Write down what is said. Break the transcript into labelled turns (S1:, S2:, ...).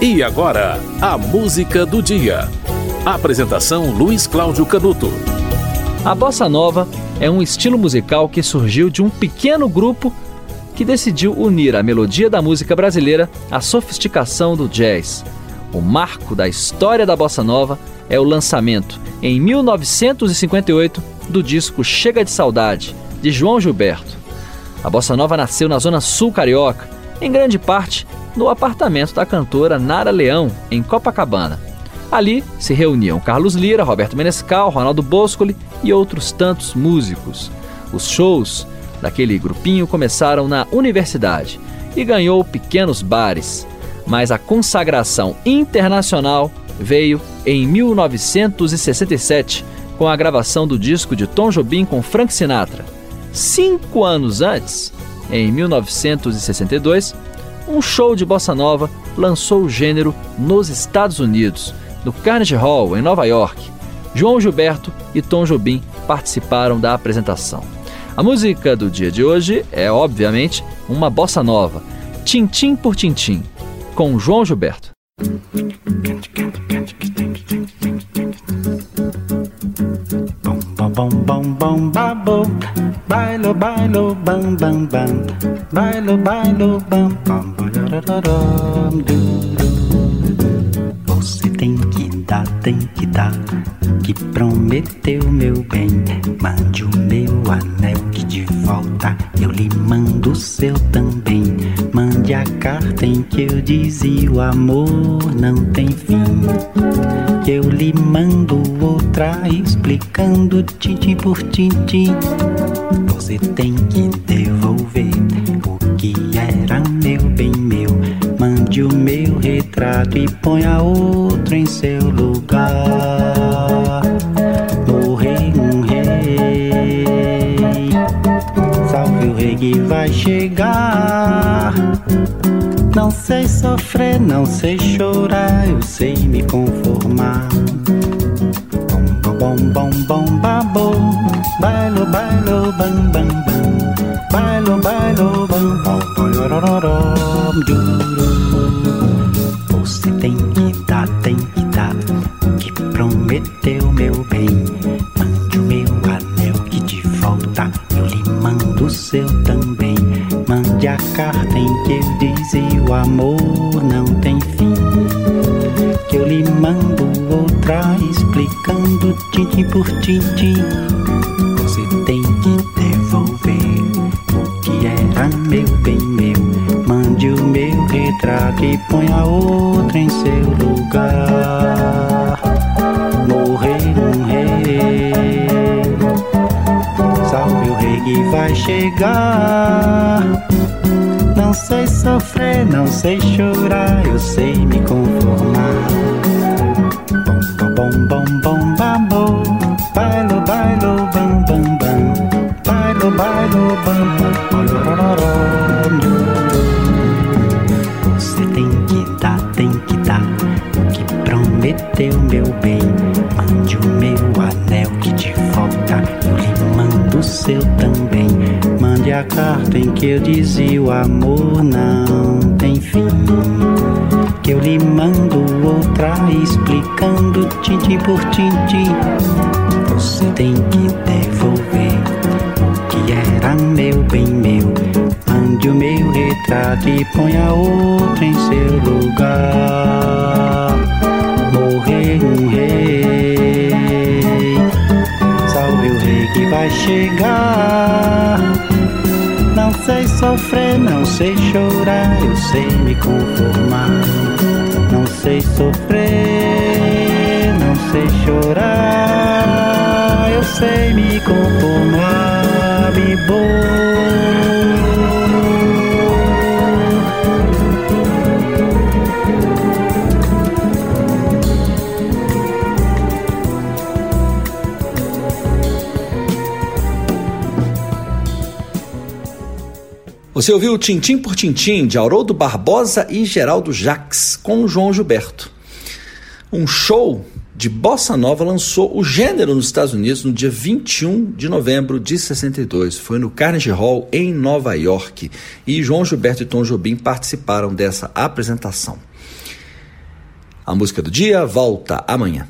S1: E agora, a música do dia. Apresentação Luiz Cláudio Canuto.
S2: A bossa nova é um estilo musical que surgiu de um pequeno grupo que decidiu unir a melodia da música brasileira à sofisticação do jazz. O marco da história da bossa nova é o lançamento, em 1958, do disco Chega de Saudade, de João Gilberto. A bossa nova nasceu na zona sul carioca, em grande parte no apartamento da cantora Nara Leão, em Copacabana. Ali se reuniam Carlos Lira, Roberto Menescal, Ronaldo Boscoli e outros tantos músicos. Os shows daquele grupinho começaram na universidade e ganhou pequenos bares, mas a consagração internacional veio em 1967 com a gravação do disco de Tom Jobim com Frank Sinatra. Cinco anos antes, em 1962, um show de bossa nova lançou o gênero nos Estados Unidos, no Carnegie Hall, em Nova York. João Gilberto e Tom Jobim participaram da apresentação. A música do dia de hoje é, obviamente, uma bossa nova, Tintim por Tintim, com João Gilberto.
S3: Bailo bailo bam bam bam bailo bailo bam bam Você tem que dar, tem que dar que prometeu meu bem. Mande o meu anel que de volta eu lhe mando o seu também. Mande a carta em que eu dizia o amor não tem fim. Que eu lhe mando outra explicando tintim por tintim. Você tem que devolver o que era meu bem meu. Mande o meu retrato e ponha outro em seu lugar. Morrei um rei. Salve o rei que vai chegar. Não sei sofrer, não sei chorar, eu sei me conformar. Bom, bom, bom, bom, babo, bailo, bailo, bam, bam, bam, bailo, bailo, bam, bam, bam, Você tem que dar, tem que dar o que prometeu, meu bem. Mande o meu anel que de volta eu lhe mando o seu também. Mande a carta em que eu dizia o amor não tem fim. Eu lhe mando outra explicando tintim por tintim. Você tem que devolver o que era meu bem meu. Mande o meu retrato e ponha outro em seu lugar. Morrer um rei. Salve o rei que vai chegar. Não sei sofrer, não sei chorar, eu sei me conformar. Prometeu, meu bem. Mande o meu anel que de volta eu lhe mando o seu também. Mande a carta em que eu dizia o amor não tem fim. Que eu lhe mando outra explicando tintim por tintim. Você tem que devolver o que era meu bem meu. Mande o meu retrato e ponha outro em seu lugar. Vai chegar. Não sei sofrer, não sei chorar, eu sei me conformar. Não sei sofrer, não sei chorar, eu sei me conformar, me
S4: Você ouviu Tintim por Tintim de Haroldo Barbosa e Geraldo Jaques com João Gilberto. Um show de bossa nova lançou o gênero nos Estados Unidos no dia 21 de novembro de 62. Foi no Carnegie Hall em Nova York e João Gilberto e Tom Jobim participaram dessa apresentação.
S2: A música do dia volta amanhã.